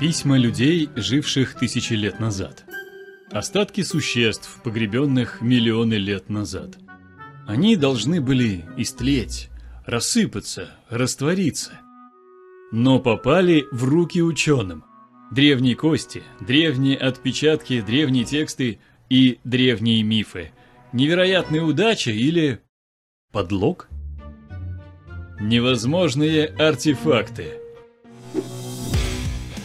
Письма людей, живших тысячи лет назад. Остатки существ, погребенных миллионы лет назад. Они должны были истлеть, рассыпаться, раствориться. Но попали в руки ученым. Древние кости, древние отпечатки, древние тексты и древние мифы. Невероятная удача или подлог? Невозможные артефакты.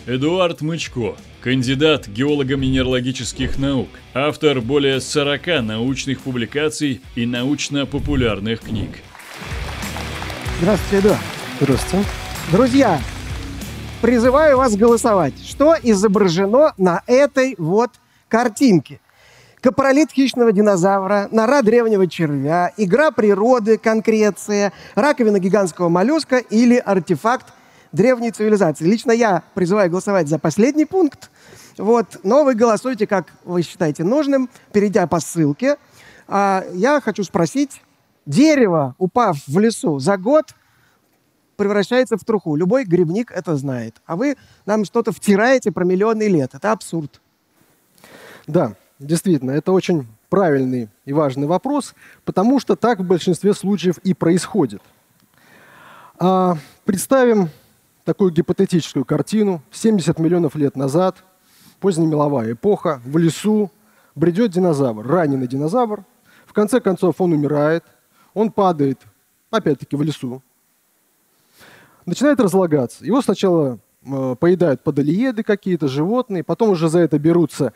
Эдуард Мычко, кандидат геолого-минералогических наук, автор более 40 научных публикаций и научно-популярных книг. Здравствуйте, Эдуард. Здравствуйте. Друзья, призываю вас голосовать. Что изображено на этой вот картинке? Капролит хищного динозавра, нора древнего червя, игра природы, конкреция, раковина гигантского моллюска или артефакт древней цивилизации. Лично я призываю голосовать за последний пункт. Вот, но вы голосуете, как вы считаете нужным, перейдя по ссылке. А я хочу спросить, дерево, упав в лесу за год, превращается в труху. Любой грибник это знает. А вы нам что-то втираете про миллионы лет. Это абсурд. Да, действительно, это очень правильный и важный вопрос, потому что так в большинстве случаев и происходит. А, представим такую гипотетическую картину. 70 миллионов лет назад, позднемеловая эпоха, в лесу бредет динозавр, раненый динозавр. В конце концов он умирает, он падает, опять-таки, в лесу. Начинает разлагаться. Его сначала э, поедают подолиеды какие-то, животные, потом уже за это берутся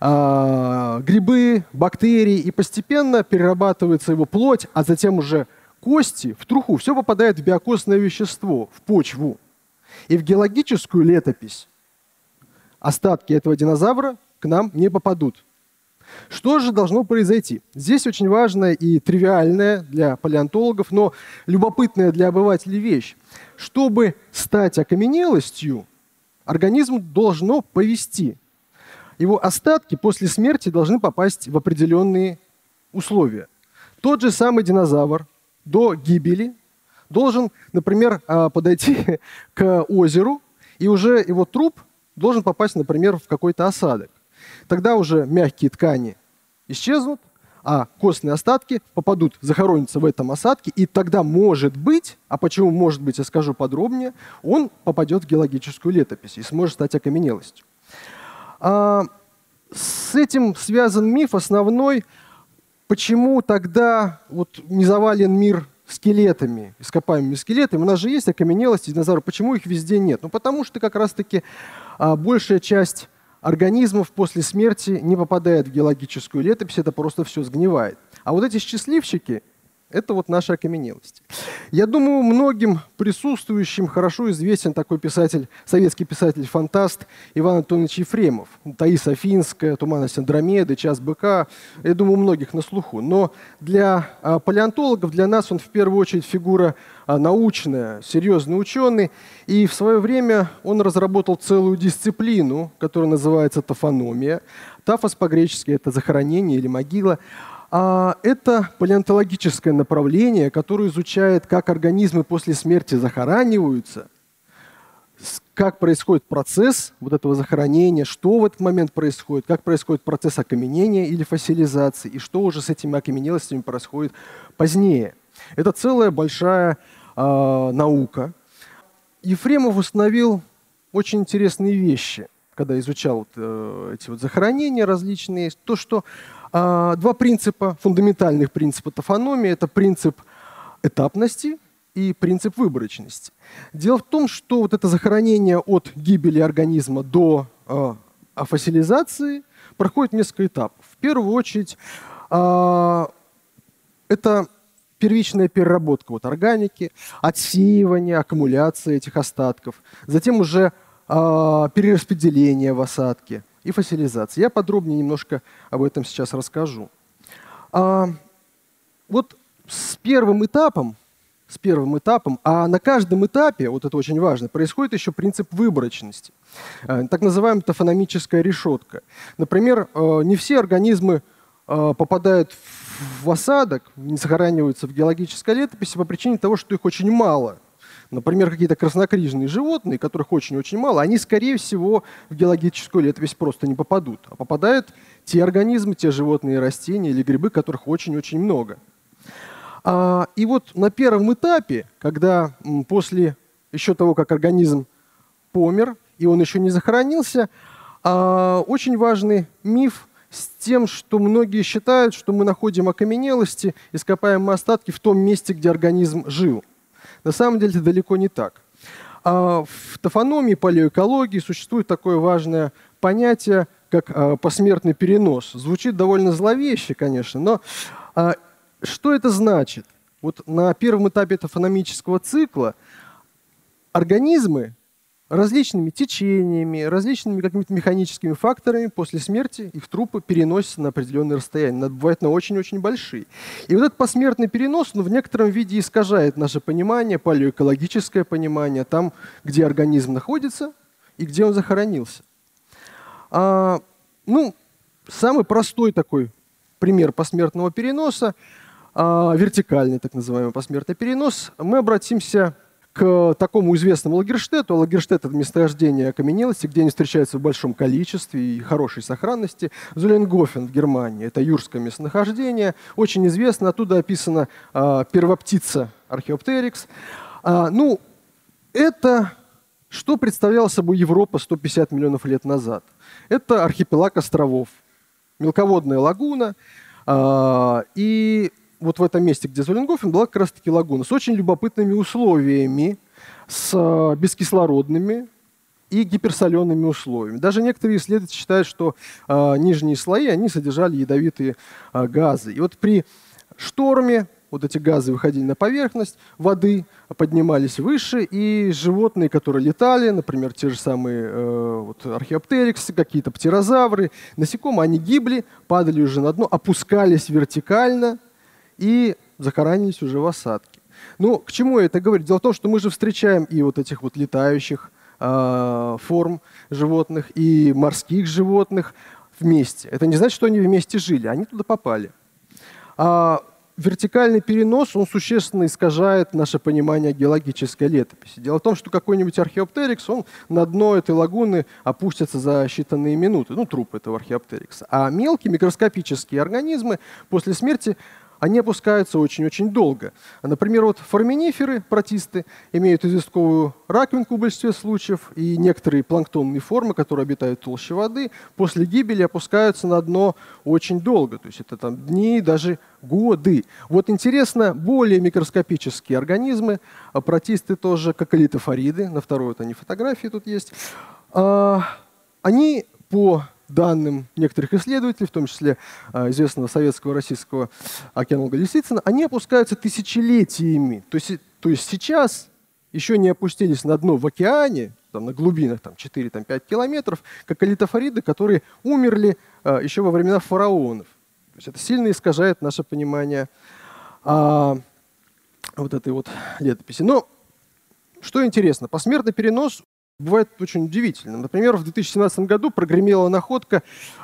э, грибы, бактерии, и постепенно перерабатывается его плоть, а затем уже кости в труху. Все попадает в биокосное вещество, в почву и в геологическую летопись остатки этого динозавра к нам не попадут. Что же должно произойти? Здесь очень важная и тривиальная для палеонтологов, но любопытная для обывателей вещь. Чтобы стать окаменелостью, организм должно повести. Его остатки после смерти должны попасть в определенные условия. Тот же самый динозавр до гибели должен, например, а, подойти к озеру, и уже его труп должен попасть, например, в какой-то осадок. Тогда уже мягкие ткани исчезнут, а костные остатки попадут, захоронятся в этом осадке, и тогда, может быть, а почему может быть, я скажу подробнее, он попадет в геологическую летопись и сможет стать окаменелостью. А, с этим связан миф основной, почему тогда вот не завален мир скелетами, ископаемыми скелетами. У нас же есть окаменелости динозавров. Почему их везде нет? Ну, потому что как раз-таки а, большая часть организмов после смерти не попадает в геологическую летопись, это просто все сгнивает. А вот эти счастливчики, это вот наша окаменелость. Я думаю, многим присутствующим хорошо известен такой писатель, советский писатель-фантаст Иван Антонович Ефремов. «Таис Афинская», «Туманность Андромеды», «Час быка». Я думаю, у многих на слуху. Но для а, палеонтологов, для нас он в первую очередь фигура а, научная, серьезный ученый. И в свое время он разработал целую дисциплину, которая называется тафономия. Тафос по-гречески – это захоронение или могила – это палеонтологическое направление, которое изучает, как организмы после смерти захораниваются, как происходит процесс вот этого захоронения, что в этот момент происходит, как происходит процесс окаменения или фасилизации, и что уже с этими окаменелостями происходит позднее. Это целая большая э, наука. Ефремов установил очень интересные вещи, когда изучал вот, э, эти вот захоронения различные. То, что а, два принципа, фундаментальных принципа тафономии. Это принцип этапности и принцип выборочности. Дело в том, что вот это захоронение от гибели организма до э, фасилизации проходит несколько этапов. В первую очередь э, это первичная переработка вот органики, отсеивание, аккумуляция этих остатков, затем уже э, перераспределение в осадке, и фасилизации. Я подробнее немножко об этом сейчас расскажу. А, вот с первым этапом, с первым этапом, а на каждом этапе, вот это очень важно, происходит еще принцип выборочности, а, так называемая тофономическая решетка. Например, а, не все организмы а, попадают в осадок, не сохраняются в геологической летописи по причине того, что их очень мало – например, какие-то краснокрижные животные, которых очень-очень мало, они, скорее всего, в геологическую летопись просто не попадут. А попадают те организмы, те животные растения или грибы, которых очень-очень много. А, и вот на первом этапе, когда после еще того, как организм помер, и он еще не захоронился, а, очень важный миф с тем, что многие считают, что мы находим окаменелости, ископаемые остатки в том месте, где организм жил. На самом деле это далеко не так. А в тофономии, палеоэкологии существует такое важное понятие, как а, посмертный перенос. Звучит довольно зловеще, конечно, но а, что это значит? Вот на первом этапе тофономического цикла организмы различными течениями, различными какими-то механическими факторами после смерти их трупы переносятся на определенные расстояния, бывает на очень-очень большие. И вот этот посмертный перенос, он в некотором виде искажает наше понимание, палеоэкологическое понимание, там, где организм находится и где он захоронился. А, ну, самый простой такой пример посмертного переноса, а, вертикальный так называемый посмертный перенос, мы обратимся к такому известному Лагерштету. Лагерштет – это месторождение окаменелости, где они встречаются в большом количестве и хорошей сохранности. Зуленгофен в Германии – это юрское местонахождение. Очень известно, оттуда описана э, первоптица Археоптерикс. А, ну, это что представляла собой Европа 150 миллионов лет назад? Это архипелаг островов, мелководная лагуна, э, и вот в этом месте, где Золенгофен, была как раз-таки лагуна с очень любопытными условиями, с э, бескислородными и гиперсолеными условиями. Даже некоторые исследователи считают, что э, нижние слои они содержали ядовитые э, газы. И вот при шторме вот эти газы выходили на поверхность воды, поднимались выше, и животные, которые летали, например, те же самые э, вот, археоптериксы, какие-то птерозавры, насекомые, они гибли, падали уже на дно, опускались вертикально – и захоранились уже в осадке. Ну, к чему я это говорю? Дело в том, что мы же встречаем и вот этих вот летающих э, форм животных, и морских животных вместе. Это не значит, что они вместе жили, они туда попали. А вертикальный перенос, он существенно искажает наше понимание геологической летописи. Дело в том, что какой-нибудь археоптерикс, он на дно этой лагуны опустится за считанные минуты, ну, труп этого археоптерикса. А мелкие микроскопические организмы после смерти они опускаются очень-очень долго. Например, вот форминиферы, протисты, имеют известковую раковинку в большинстве случаев, и некоторые планктонные формы, которые обитают толще воды, после гибели опускаются на дно очень долго. То есть это там дни, даже годы. Вот интересно, более микроскопические организмы, а протисты тоже, как элитофориды, на второй вот они фотографии тут есть, а, они по данным некоторых исследователей, в том числе а, известного советского российского океанолога Лисицына, они опускаются тысячелетиями. То есть, то есть сейчас еще не опустились на дно в океане, там, на глубинах там, 4-5 километров, как алитофориды, которые умерли а, еще во времена фараонов. То есть это сильно искажает наше понимание а, вот этой вот летописи. Но что интересно, посмертный перенос бывает очень удивительно. Например, в 2017 году прогремела находка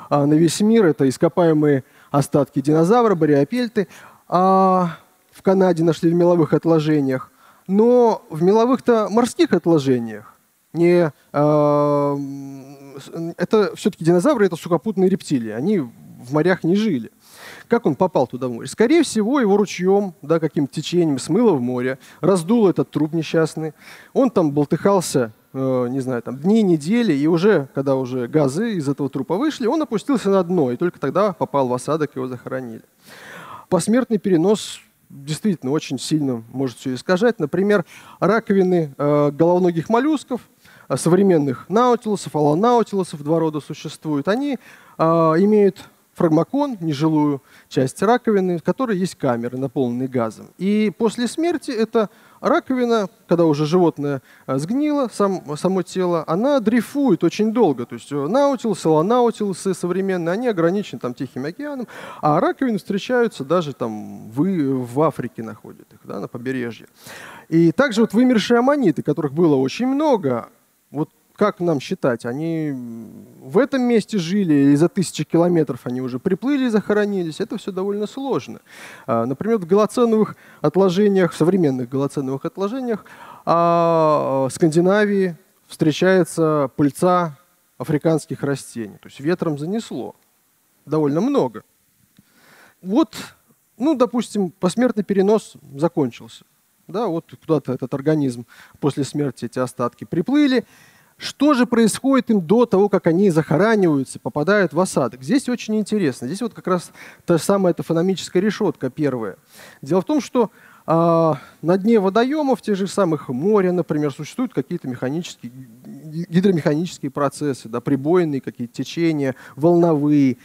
а, на весь мир. Это ископаемые остатки динозавра, бариопельты. А в Канаде нашли в меловых отложениях. Но в меловых-то морских отложениях не, а, это все-таки динозавры, это сухопутные рептилии. Они в морях не жили. Как он попал туда в море? Скорее всего, его ручьем, да, каким-то течением смыло в море, раздуло этот труп несчастный. Он там болтыхался не знаю, там, дни, недели, и уже, когда уже газы из этого трупа вышли, он опустился на дно, и только тогда попал в осадок, его захоронили. Посмертный перенос действительно очень сильно может все искажать. Например, раковины э, головногих моллюсков, э, современных наутилусов, аланаутилусов, два рода существуют, они э, имеют фрагмакон, нежилую часть раковины, в которой есть камеры, наполненные газом. И после смерти это раковина, когда уже животное э, сгнило, сам, само тело, она дрейфует очень долго. То есть э, наутилусы, ланаутилусы современные, они ограничены там, Тихим океаном, а раковины встречаются даже там в, в Африке находят их, да, на побережье. И также вот вымершие аммониты, которых было очень много, вот как нам считать, они в этом месте жили или за тысячи километров они уже приплыли и захоронились, это все довольно сложно. А, например, в голоценовых отложениях, в современных голоценовых отложениях а, Скандинавии встречается пыльца африканских растений. То есть ветром занесло довольно много. Вот, ну, допустим, посмертный перенос закончился. Да, вот куда-то этот организм после смерти, эти остатки приплыли. Что же происходит им до того, как они захораниваются, попадают в осадок? Здесь очень интересно. Здесь вот как раз та самая топономическая решетка первая. Дело в том, что а, на дне водоемов, тех же самых моря, например, существуют какие-то механические, гидромеханические процессы, да, прибойные какие-то течения, волновые.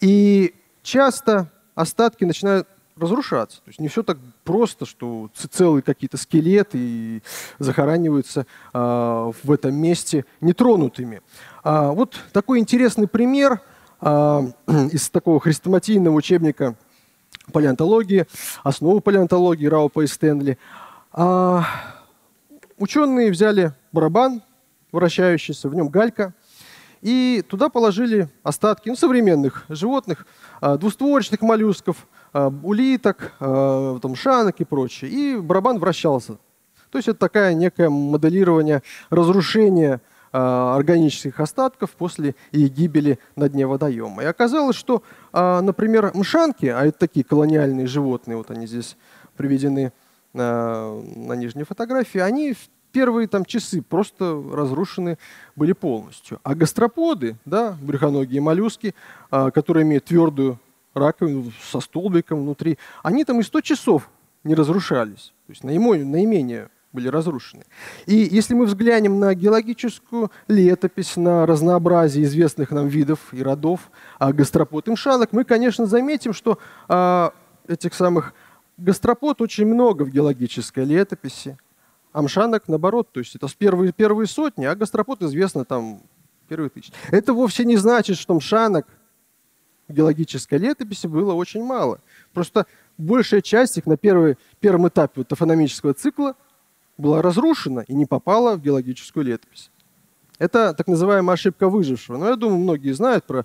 И часто остатки начинают разрушаться. То есть не все так просто, что целые какие-то скелеты и захораниваются а, в этом месте нетронутыми. А, вот такой интересный пример а, из такого хрестоматийного учебника палеонтологии, основы палеонтологии Раупа и Стэнли. А, ученые взяли барабан вращающийся, в нем галька, и туда положили остатки ну, современных животных, а, двустворчатых моллюсков, улиток, а, там, шанок и прочее. И барабан вращался. То есть это такая некое моделирование разрушения а, органических остатков после их гибели на дне водоема. И оказалось, что, например, мшанки, а это такие колониальные животные, вот они здесь приведены на нижней фотографии, они в первые там, часы просто разрушены были полностью. А гастроподы, да, брюхоногие моллюски, которые имеют твердую раковину со столбиком внутри, они там и 100 часов не разрушались. То есть наименее были разрушены. И если мы взглянем на геологическую летопись, на разнообразие известных нам видов и родов а, гастропод и мшанок, мы, конечно, заметим, что а, этих самых гастропод очень много в геологической летописи, а мшанок наоборот, то есть это первые, первые сотни, а гастропод известно там первые тысячи. Это вовсе не значит, что мшанок геологической летописи было очень мало. Просто большая часть их на первый, первом этапе вот, тофономического цикла – была разрушена и не попала в геологическую летопись. Это так называемая ошибка выжившего. Но я думаю, многие знают про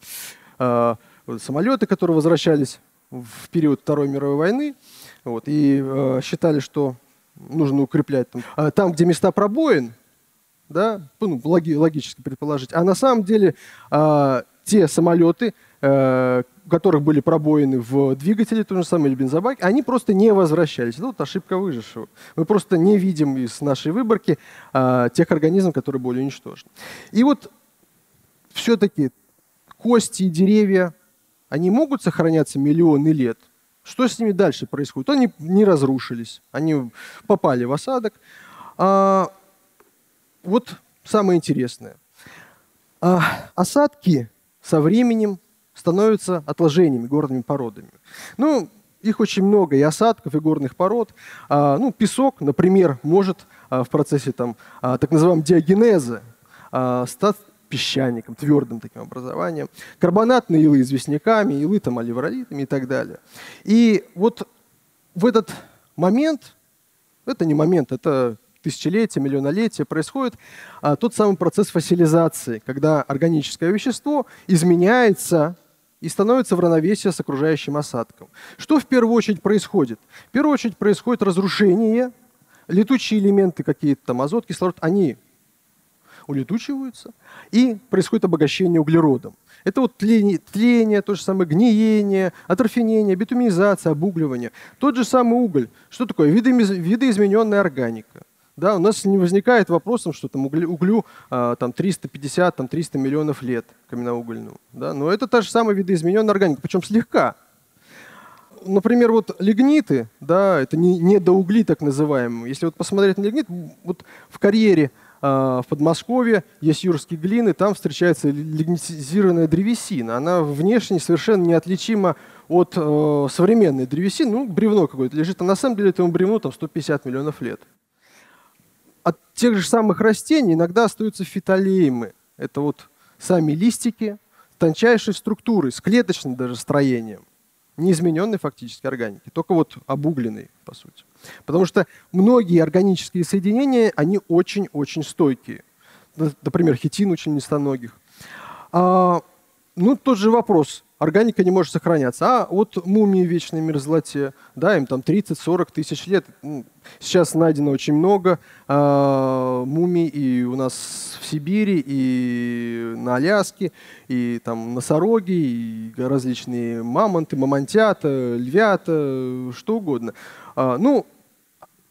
э, самолеты, которые возвращались в период Второй мировой войны вот, и э, считали, что нужно укреплять там, а там где места пробоин, да, ну, логи, логически предположить. А на самом деле э, те самолеты, у которых были пробоины в двигателе, то же самое, или бензобаке, они просто не возвращались. Это вот ошибка выжившего. Мы просто не видим из нашей выборки а, тех организмов, которые были уничтожены. И вот все-таки кости и деревья, они могут сохраняться миллионы лет. Что с ними дальше происходит? Они не разрушились, они попали в осадок. А, вот самое интересное. А, осадки со временем становятся отложениями, горными породами. Ну, их очень много, и осадков, и горных пород. А, ну, песок, например, может а, в процессе там, а, так называемого диагенеза а, стать песчаником, твердым таким образованием. Карбонатные илы известняками, илы там оливролитами и так далее. И вот в этот момент, это не момент, это тысячелетия, миллионолетия происходит а, тот самый процесс фасилизации, когда органическое вещество изменяется и становится в равновесии с окружающим осадком. Что в первую очередь происходит? В первую очередь происходит разрушение, летучие элементы какие-то, там азот, кислород, они улетучиваются, и происходит обогащение углеродом. Это вот тление, тление, то же самое гниение, атрофинение, битуминизация, обугливание. Тот же самый уголь. Что такое? Видоизмененная органика. Да, у нас не возникает вопросом, что там углю, углю а, там 350, там 300 миллионов лет каменноугольному. Да? Но это та же самая видоизмененная органика, причем слегка. Например, вот лигниты, да, это не, не до угли так называемые. Если вот посмотреть на лигнит, вот в карьере а, в Подмосковье есть юрские глины, там встречается лигнитизированная древесина. Она внешне совершенно неотличима от э, современной древесины. Ну, бревно какое-то лежит, а на самом деле этому бревну там 150 миллионов лет от тех же самых растений иногда остаются фитолеймы. Это вот сами листики тончайшей структуры, с клеточным даже строением, неизмененной фактически органики, только вот обугленной, по сути. Потому что многие органические соединения, они очень-очень стойкие. Например, хитин очень нестоногих. А, ну, тот же вопрос. Органика не может сохраняться. А вот мумии вечной мерзлоте, да, им там 30-40 тысяч лет. Сейчас найдено очень много э, мумий и у нас в Сибири, и на Аляске, и там носороги, и различные мамонты, мамонтята, львята, что угодно. А, ну,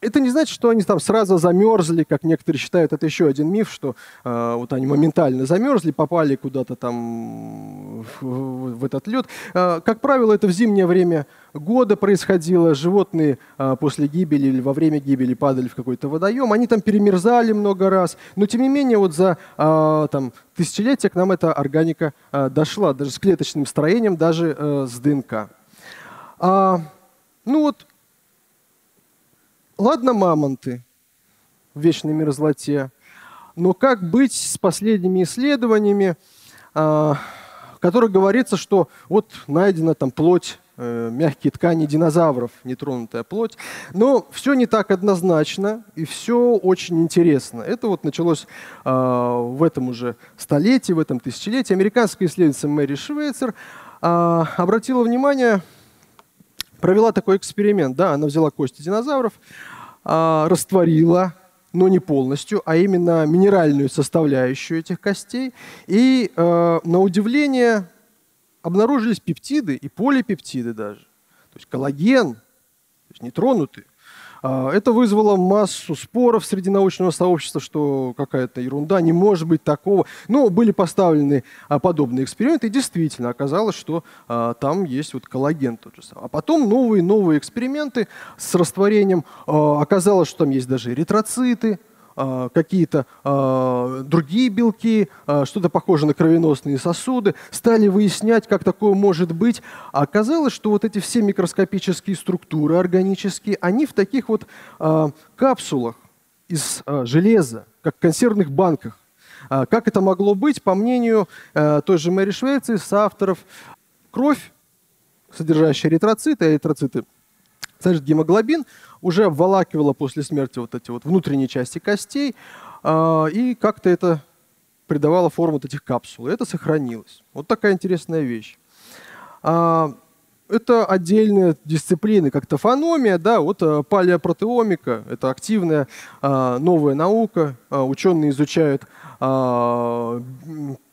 это не значит, что они там сразу замерзли, как некоторые считают. Это еще один миф, что э, вот они моментально замерзли, попали куда-то там в, в, этот лед. Э, как правило, это в зимнее время года происходило. Животные э, после гибели или во время гибели падали в какой-то водоем. Они там перемерзали много раз. Но тем не менее, вот за э, там, тысячелетия к нам эта органика э, дошла, даже с клеточным строением, даже э, с ДНК. А, ну вот Ладно, мамонты в вечной мерзлоте, но как быть с последними исследованиями, а, в которых говорится, что вот найдена там плоть э, мягкие ткани динозавров, нетронутая плоть. Но все не так однозначно, и все очень интересно. Это вот началось э, в этом уже столетии, в этом тысячелетии. Американская исследовательница Мэри Швейцер э, обратила внимание провела такой эксперимент. Да, она взяла кости динозавров, а, растворила, но не полностью, а именно минеральную составляющую этих костей. И а, на удивление обнаружились пептиды и полипептиды даже. То есть коллаген, то есть нетронутый, это вызвало массу споров среди научного сообщества, что какая-то ерунда, не может быть такого. Но были поставлены а, подобные эксперименты, и действительно оказалось, что а, там есть вот коллаген тот же самый. А потом новые-новые эксперименты с растворением. Оказалось, что там есть даже эритроциты, а, какие-то а, другие белки, а, что-то похожее на кровеносные сосуды, стали выяснять, как такое может быть. А оказалось, что вот эти все микроскопические структуры органические, они в таких вот капсулах из железа, как в консервных банках. Как это могло быть, по мнению той же Мэри Швейции, авторов кровь, содержащая эритроциты, а эритроциты содержат гемоглобин, уже обволакивала после смерти вот эти вот внутренние части костей, э, и как-то это придавало форму вот этих капсул. И это сохранилось. Вот такая интересная вещь. А, это отдельные дисциплины, как тофономия, да, вот а, палеопротеомика, это активная а, новая наука. А, ученые изучают а,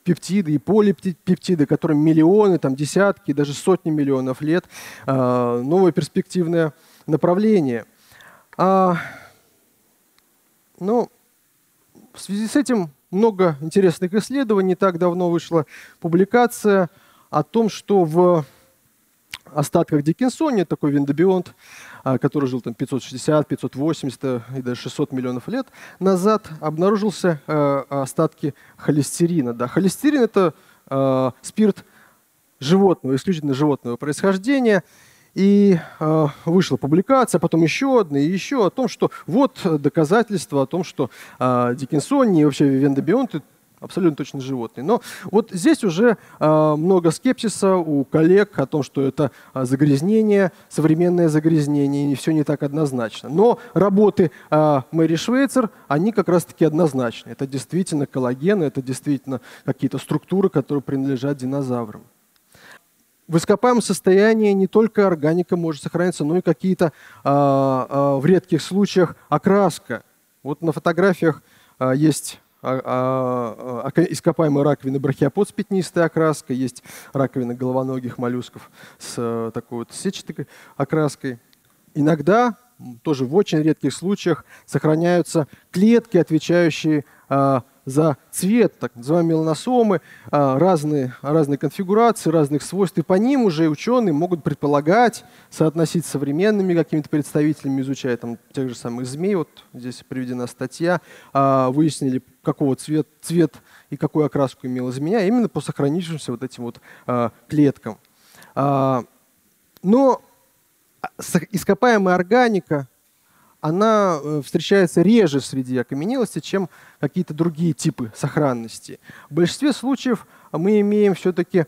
пептиды и полипептиды, которым миллионы, там, десятки, даже сотни миллионов лет. А, новое перспективное направление – а, ну, в связи с этим много интересных исследований. Не так давно вышла публикация о том, что в остатках Диккенсония, такой виндобионт, а, который жил там 560, 580 и даже 600 миллионов лет назад, обнаружился э, остатки холестерина. Да, холестерин – это э, спирт животного, исключительно животного происхождения – и э, вышла публикация, потом еще одна и еще о том, что вот доказательства о том, что э, Диккенсони и вообще вендобионты абсолютно точно животные. Но вот здесь уже э, много скепсиса у коллег о том, что это загрязнение, современное загрязнение, и все не так однозначно. Но работы э, Мэри Швейцер, они как раз-таки однозначны. Это действительно коллаген, это действительно какие-то структуры, которые принадлежат динозаврам в ископаемом состоянии не только органика может сохраниться, но и какие-то а, а, в редких случаях окраска. Вот на фотографиях а, есть а, а, а, ископаемые раковины брахиопод с пятнистой окраской, есть раковины головоногих моллюсков с а, такой вот сетчатой окраской. Иногда, тоже в очень редких случаях, сохраняются клетки, отвечающие за цвет, так называемые меланосомы, а, разные, разные конфигурации, разных свойств. И по ним уже ученые могут предполагать, соотносить с современными какими-то представителями, изучая там, тех же самых змей. Вот здесь приведена статья. А, выяснили, какого цвет, цвет и какую окраску имела змея, именно по сохранившимся вот этим вот а, клеткам. Но ископаемая органика она э, встречается реже среди окаменелости, чем какие-то другие типы сохранности. В большинстве случаев мы имеем все-таки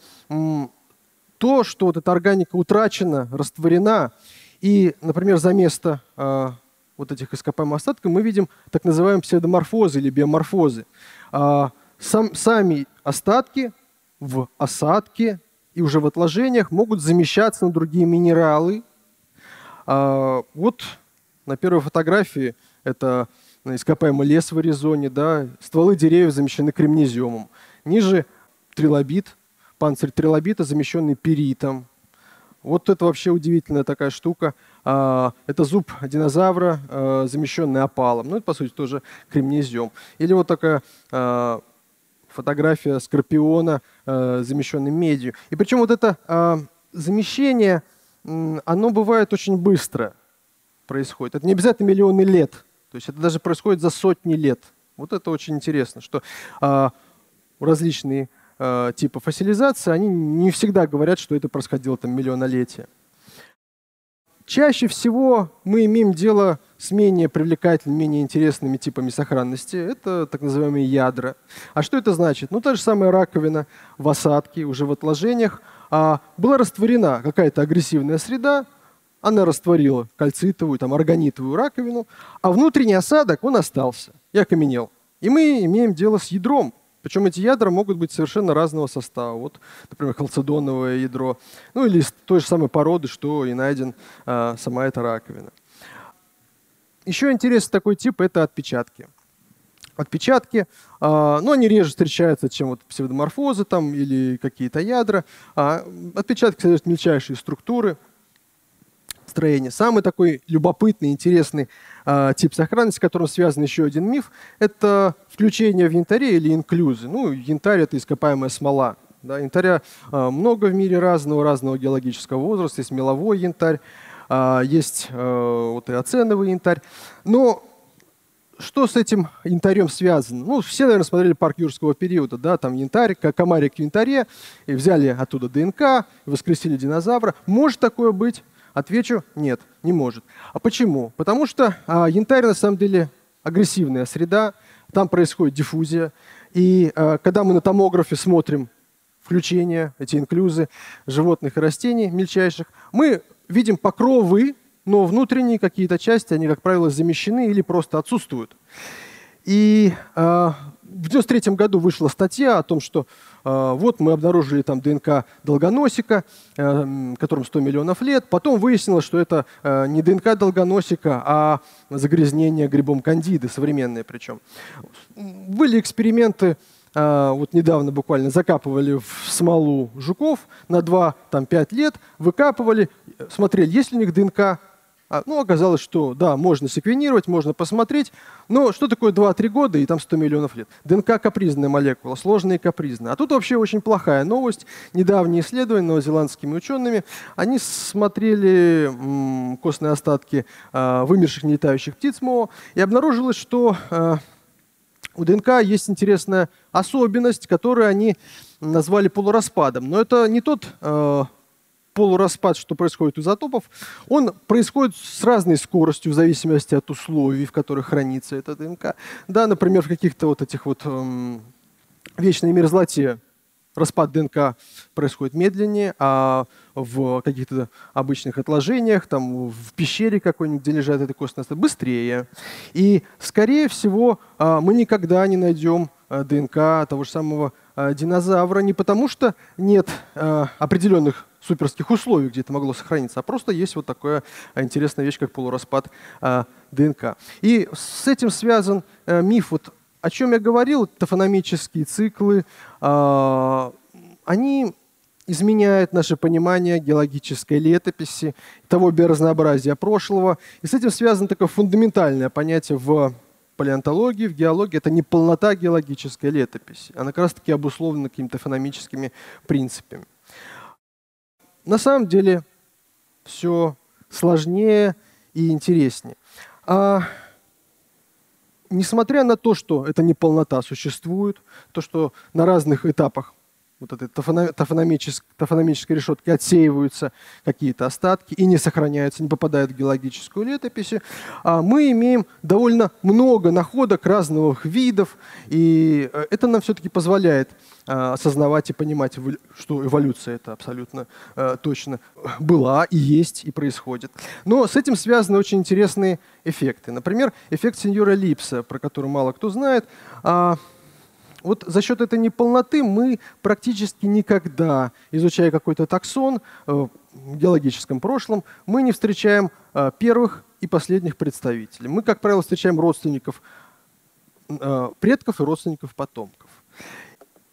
то, что вот эта органика утрачена, растворена, и, например, за место а, вот этих ископаемых остатков мы видим так называемые псевдоморфозы или биоморфозы. А, сам, сами остатки в осадке и уже в отложениях могут замещаться на другие минералы. А, вот на первой фотографии это ископаемый лес в Аризоне, да, стволы деревьев замещены кремнеземом. Ниже трилобит, панцирь трилобита, замещенный перитом. Вот это вообще удивительная такая штука. А, это зуб динозавра, а, замещенный опалом. Ну, это, по сути, тоже кремнезем. Или вот такая а, фотография скорпиона, замещенный медью. И причем вот это замещение, оно бывает очень быстро происходит. Это не обязательно миллионы лет. То есть это даже происходит за сотни лет. Вот это очень интересно, что различные э, типа фасилизации, они не всегда говорят, что это происходило там миллионолетия. Чаще всего мы имеем дело с менее привлекательными, менее интересными типами сохранности. Это так называемые ядра. А что это значит? Ну, та же самая раковина в осадке, уже в отложениях. А, была растворена какая-то агрессивная среда, она растворила кальцитовую, там, органитовую раковину, а внутренний осадок, он остался и окаменел. И мы имеем дело с ядром, причем эти ядра могут быть совершенно разного состава. Вот, например, халцедоновое ядро, ну или из той же самой породы, что и найден а, сама эта раковина. Еще интересный такой тип – это отпечатки. Отпечатки, а, ну, они реже встречаются, чем вот псевдоморфозы там, или какие-то ядра. А, отпечатки содержат мельчайшие структуры – строения. Самый такой любопытный, интересный э, тип сохранности, с которым связан еще один миф, это включение в янтаре или инклюзы. Ну, янтарь — это ископаемая смола. Да, янтаря э, много в мире разного, разного геологического возраста. Есть меловой янтарь, э, есть э, вот и оценовый янтарь. Но что с этим янтарем связано? Ну, все, наверное, смотрели парк юрского периода, да, там янтарь, комарик в янтаре, и взяли оттуда ДНК, воскресили динозавра. Может такое быть? Отвечу – нет, не может. А почему? Потому что а, янтарь на самом деле агрессивная среда, там происходит диффузия. И а, когда мы на томографе смотрим включение, эти инклюзы животных и растений мельчайших, мы видим покровы, но внутренние какие-то части, они, как правило, замещены или просто отсутствуют. И э, в 1993 году вышла статья о том, что э, вот мы обнаружили там ДНК долгоносика, э, которому 100 миллионов лет. Потом выяснилось, что это э, не ДНК долгоносика, а загрязнение грибом кандиды, современное причем. Были эксперименты, э, вот недавно буквально закапывали в смолу жуков на 2-5 лет, выкапывали, смотрели, есть ли у них ДНК ну, оказалось, что да, можно секвенировать, можно посмотреть, но что такое 2-3 года и там 100 миллионов лет? ДНК капризная молекула, сложная и капризная. А тут вообще очень плохая новость. Недавние исследования новозеландскими учеными, они смотрели м, костные остатки э, вымерших нелетающих птиц МО, и обнаружилось, что э, у ДНК есть интересная особенность, которую они назвали полураспадом. Но это не тот э, полураспад, что происходит у изотопов, он происходит с разной скоростью в зависимости от условий, в которых хранится эта ДНК. Да, например, в каких-то вот этих вот эм, вечной мерзлоте распад ДНК происходит медленнее, а в каких-то обычных отложениях, там в пещере какой-нибудь, где лежат эти костные быстрее. И, скорее всего, а, мы никогда не найдем э, ДНК того же самого э, динозавра не потому, что нет э, определенных суперских условий, где это могло сохраниться, а просто есть вот такая интересная вещь, как полураспад а, ДНК. И с этим связан а, миф, вот, о чем я говорил, тофономические циклы, а, они изменяют наше понимание геологической летописи, того биоразнообразия прошлого. И с этим связано такое фундаментальное понятие в палеонтологии, в геологии. Это не полнота геологической летописи, она как раз-таки обусловлена какими-то фономическими принципами. На самом деле все сложнее и интереснее. А, несмотря на то, что эта неполнота существует, то, что на разных этапах вот этой тофономической, тофономической решетки отсеиваются какие-то остатки и не сохраняются, не попадают в геологическую летопись, а мы имеем довольно много находок разных видов, и э, это нам все-таки позволяет а, осознавать и понимать, что эволюция это абсолютно э, точно была и есть и происходит. Но с этим связаны очень интересные эффекты. Например, эффект сеньора Липса, про который мало кто знает. Вот за счет этой неполноты мы практически никогда, изучая какой-то таксон э, в геологическом прошлом, мы не встречаем э, первых и последних представителей. Мы, как правило, встречаем родственников э, предков и родственников потомков.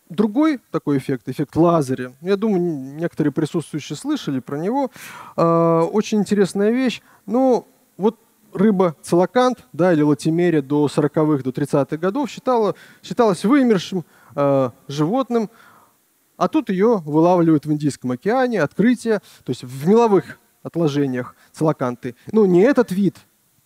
Другой такой эффект, эффект Лазаря, я думаю, некоторые присутствующие слышали про него. Очень интересная вещь. Ну, вот рыба целокант, да, или латимерия до 40-х, до 30-х годов считала, считалась вымершим э, животным, а тут ее вылавливают в Индийском океане, открытие, то есть в меловых отложениях целоканты. Ну, не этот вид,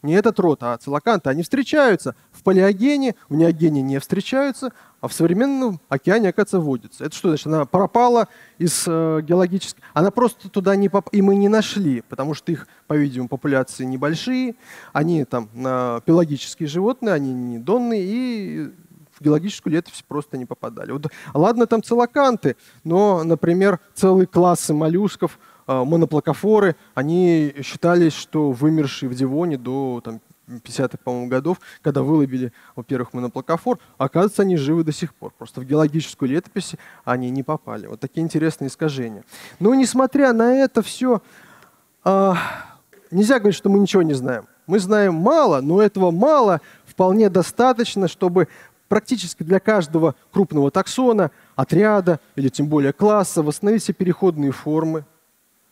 не этот род, а целоканты, они встречаются в палеогене, в неогене не встречаются, а в современном океане, оказывается, водится. Это что значит? Она пропала из э, геологической... Она просто туда не поп... и мы не нашли, потому что их, по-видимому, популяции небольшие, они там э, пелагические животные, они не донные, и в геологическую летопись просто не попадали. Вот, ладно, там целоканты, но, например, целые классы моллюсков – моноплакофоры, они считались, что вымершие в Дивоне до там, 50-х, по-моему, годов, когда выловили, во-первых, моноплакофор, оказывается, они живы до сих пор. Просто в геологическую летопись они не попали. Вот такие интересные искажения. Но, несмотря на это все, э, нельзя говорить, что мы ничего не знаем. Мы знаем мало, но этого мало вполне достаточно, чтобы практически для каждого крупного таксона, отряда или тем более класса восстановить все переходные формы,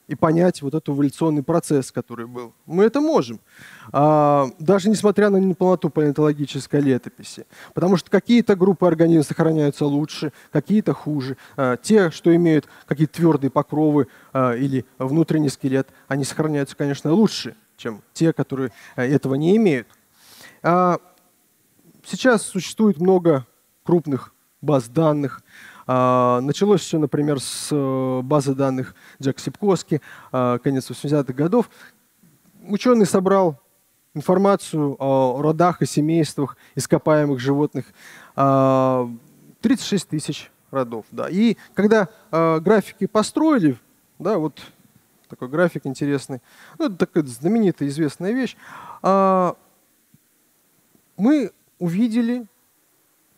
и понять вот этот эволюционный процесс, который был. Мы это можем, а, даже несмотря на неполноту палеонтологической летописи. Потому что какие-то группы организмов сохраняются лучше, какие-то хуже. А, те, что имеют какие-то твердые покровы а, или внутренний скелет, они сохраняются, конечно, лучше, чем те, которые этого не имеют. Сейчас существует много крупных баз данных, началось все, например, с э, базы данных Джек Сипкоски, а, конец 80-х годов. Ученый собрал информацию о родах и семействах ископаемых животных. 36 а, тысяч родов. Да. И когда графики построили, да, вот такой график интересный, ну, это такая знаменитая известная вещь, мы увидели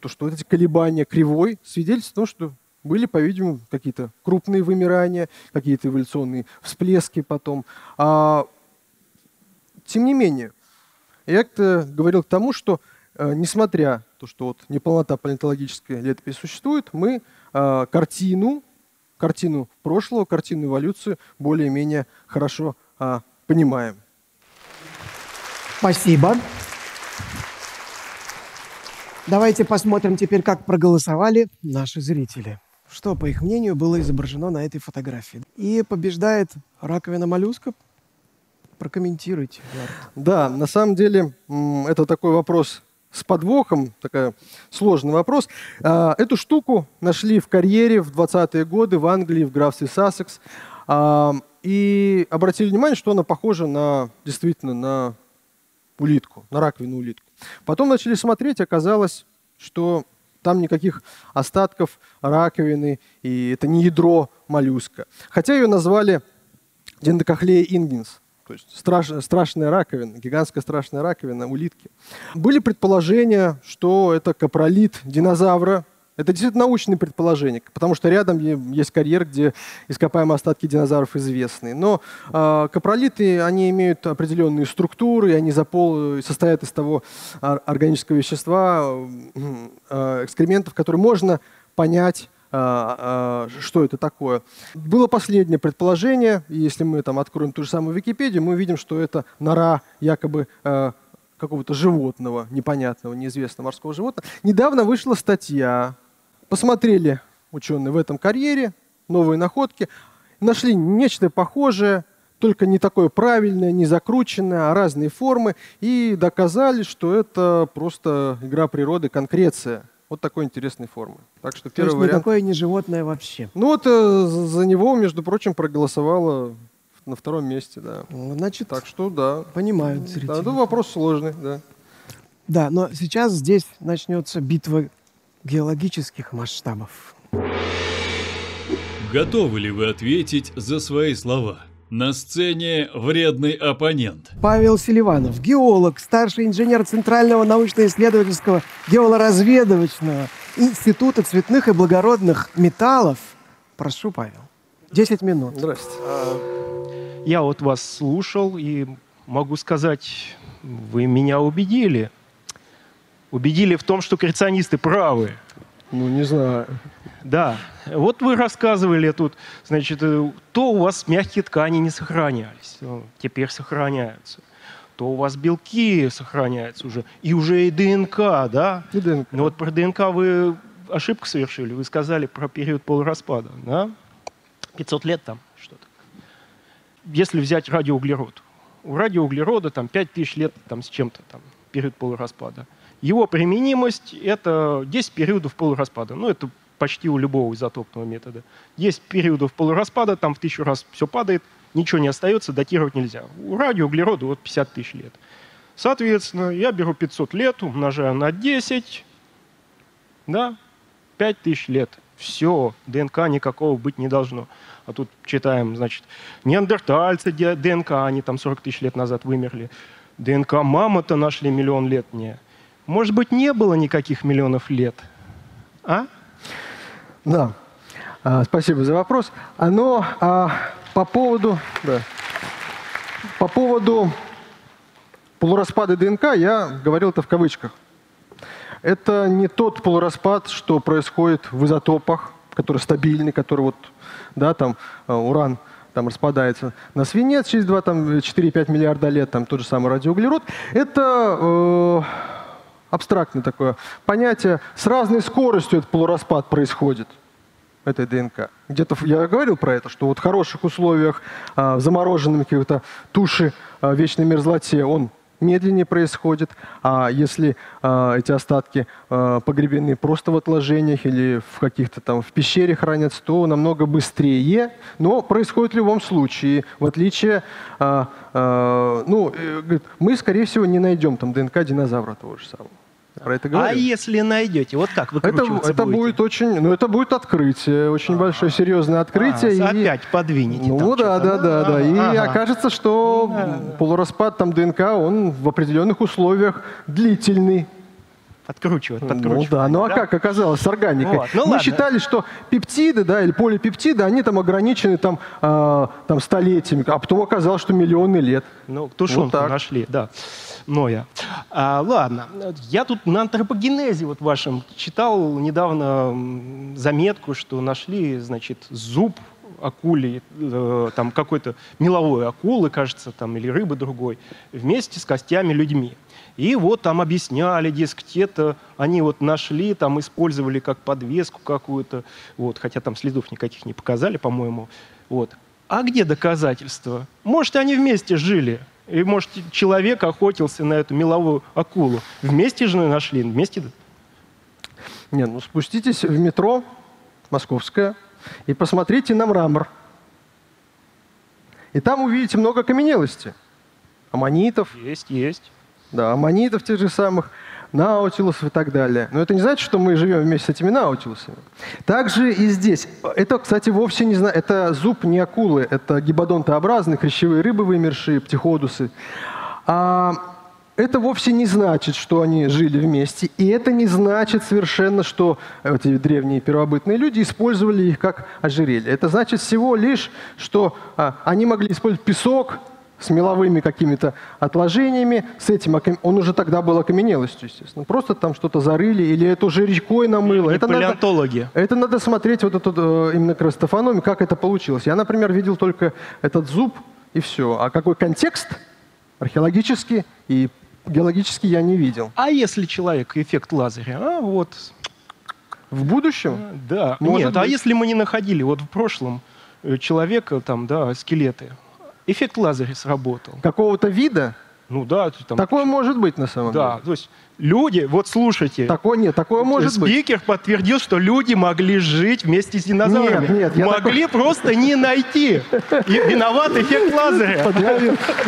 то, что вот эти колебания кривой свидетельствуют о том, что были, по-видимому, какие-то крупные вымирания, какие-то эволюционные всплески потом. А, тем не менее, я это говорил к тому, что э, несмотря то, что вот неполнота палеонтологической летописи существует, мы э, картину, картину прошлого, картину эволюции более-менее хорошо э, понимаем. Спасибо. Давайте посмотрим теперь, как проголосовали наши зрители. Что, по их мнению, было изображено на этой фотографии. И побеждает раковина моллюска. Прокомментируйте. Да, на самом деле это такой вопрос с подвохом, такой сложный вопрос. А, эту штуку нашли в карьере в 20-е годы в Англии, в графстве Сассекс. А, и обратили внимание, что она похожа на, действительно на улитку, на раковину улитку. Потом начали смотреть, оказалось, что там никаких остатков раковины, и это не ядро моллюска. Хотя ее назвали дендокохлея ингенс, то есть страш, страшная раковина, гигантская страшная раковина улитки. Были предположения, что это капролит динозавра, это действительно научные предположения, потому что рядом есть карьер, где ископаемые остатки динозавров известны. Но э, капролиты, они имеют определенные структуры, они запол... состоят из того органического вещества, э, экскрементов, которые можно понять, э, э, что это такое. Было последнее предположение, если мы там откроем ту же самую Википедию, мы увидим, что это нора якобы э, какого-то животного, непонятного, неизвестного морского животного. Недавно вышла статья Посмотрели ученые в этом карьере, новые находки, нашли нечто похожее, только не такое правильное, не закрученное, а разные формы, и доказали, что это просто игра природы, конкреция. Вот такой интересной формы. Так что первый То есть вариант... никакое не животное вообще. Ну вот э, за него, между прочим, проголосовало на втором месте, да. Ну, значит, так что да. Понимают зрители. Да, это вопрос сложный, да. Да, но сейчас здесь начнется битва геологических масштабов. Готовы ли вы ответить за свои слова? На сцене вредный оппонент. Павел Селиванов, геолог, старший инженер Центрального научно-исследовательского геолоразведывательного Института цветных и благородных металлов. Прошу, Павел. 10 минут. Здравствуйте. Я вот вас слушал и могу сказать, вы меня убедили. Убедили в том, что креационисты правы. Ну, не знаю. Да, вот вы рассказывали тут, значит, э, то у вас мягкие ткани не сохранялись, ну, теперь сохраняются. То у вас белки сохраняются уже, и уже и ДНК, да? И ДНК. Но вот про ДНК вы ошибку совершили, вы сказали про период полураспада, да? 500 лет там что-то. Если взять радиоуглерод, у радиоуглерода там 5000 лет там с чем-то там период полураспада. Его применимость – это 10 периодов полураспада. Ну, это почти у любого изотопного метода. Есть периодов полураспада, там в тысячу раз все падает, ничего не остается, датировать нельзя. У радиоуглерода вот 50 тысяч лет. Соответственно, я беру 500 лет, умножаю на 10, да, 5 тысяч лет. Все, ДНК никакого быть не должно. А тут читаем, значит, неандертальцы, ДНК, они там 40 тысяч лет назад вымерли. ДНК мамонта нашли миллион лет не. Может быть, не было никаких миллионов лет? А? Да. А, спасибо за вопрос. А, но а, по поводу... Да. По поводу полураспада ДНК я говорил это в кавычках. Это не тот полураспад, что происходит в изотопах, который стабильный, который вот, да, там, а, уран там распадается на свинец через 2, там, 4-5 миллиарда лет, там тот же самый радиоуглерод. Это э, абстрактное такое понятие. С разной скоростью этот полураспад происходит этой ДНК. Где-то я говорил про это, что вот в хороших условиях, а, в замороженном каких-то туши а, вечной мерзлоте он медленнее происходит, а если э, эти остатки погребены просто в отложениях или в каких-то там в пещере хранятся, то намного быстрее, но происходит в любом случае, в отличие, ну, э, мы, скорее всего, не найдем там ДНК динозавра того же самого про это говорю. А если найдете, вот как вы это, это будет очень, ну это будет открытие, очень а, большое серьезное открытие. А, и, опять подвинете. Ну да, да, да, да. И ага. окажется, что да. полураспад там ДНК, он в определенных условиях длительный. Подкручивать, подкручивать. Ну да, ну а да? как оказалось с органикой? Вот. Ну, Мы ладно. считали, что пептиды, да, или полипептиды, они там ограничены там, э, там столетиями, а потом оказалось, что миллионы лет. Ну, тушенку вот нашли, да. Ноя. А, ладно, я тут на антропогенезе вот вашем читал недавно заметку, что нашли, значит, зуб акули, э, там какой-то меловой акулы, кажется, там, или рыбы другой, вместе с костями людьми. И вот там объясняли, дескать, это они вот нашли, там использовали как подвеску какую-то, вот, хотя там следов никаких не показали, по-моему. Вот. А где доказательства? Может, они вместе жили? И, может, человек охотился на эту меловую акулу. Вместе же нашли, вместе... Нет, ну спуститесь в метро московское и посмотрите на мрамор. И там увидите много окаменелости. Аммонитов. Есть, есть. Да, аммонитов тех же самых наутилусов и так далее. Но это не значит, что мы живем вместе с этими наутилусами. Также и здесь. Это, кстати, вовсе не знаю. Это зуб не акулы, это гибодонтообразные, хрящевые рыбы вымершие, птиходусы. А это вовсе не значит, что они жили вместе, и это не значит совершенно, что эти древние первобытные люди использовали их как ожерелье. Это значит всего лишь, что а, они могли использовать песок, с меловыми какими-то отложениями, с этим, он уже тогда был окаменелостью, естественно. Просто там что-то зарыли, или это уже рекой намыло. Это палеонтологи. Надо, это надо смотреть вот эту э, именно крастофономию, как это получилось. Я, например, видел только этот зуб, и все. А какой контекст археологический и геологический я не видел. А если человек эффект Лазаря? А вот. В будущем? Да. Может Нет, а быть. а если мы не находили вот в прошлом э, человека, там, да, скелеты, эффект Лазаря сработал. Какого-то вида? Ну да. Там, Такое может быть на самом да, деле. Да, то есть люди, вот слушайте. Такое нет, такое может спикер быть. Спикер подтвердил, что люди могли жить вместе с динозаврами. Нет, нет. Могли такой... просто не найти. И виноват эффект Лазаря.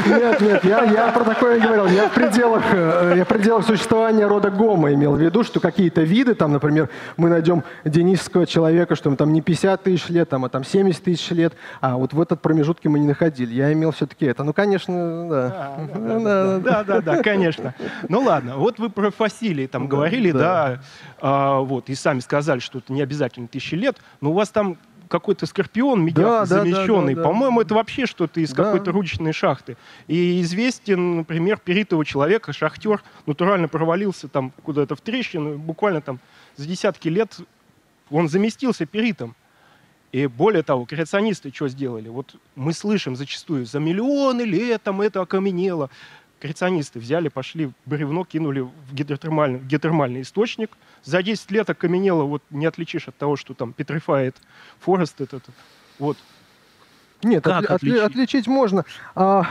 Нет, нет, я, я про такое не говорил. Я в, пределах, э, я в пределах существования рода Гома имел в виду, что какие-то виды, там, например, мы найдем денисского человека, что ему там не 50 тысяч лет, там, а там 70 тысяч лет, а вот в этот промежутке мы не находили. Я имел все-таки это. Ну, конечно, да, да, да, да, конечно. Ну ладно, вот вы про фасилии там говорили, да, а, вот, и сами сказали, что это не обязательно тысячи лет, но у вас там какой-то скорпион Да, медяк да, да, замещенный. да, да. По-моему, это вообще что-то из Да. какой-то рудочной шахты. И известен, например, перитого человека, шахтер, натурально провалился там куда-то в трещину, буквально там за десятки лет он заместился пиритом. И более того, креационисты что сделали? Вот мы слышим зачастую, за миллионы лет там это окаменело. Креационисты взяли, пошли, бревно кинули в гидротермальный, в геотермальный источник. За 10 лет окаменело, вот не отличишь от того, что там petrified forest этот. Вот. Нет, Как отли- отличить? отличить можно. А,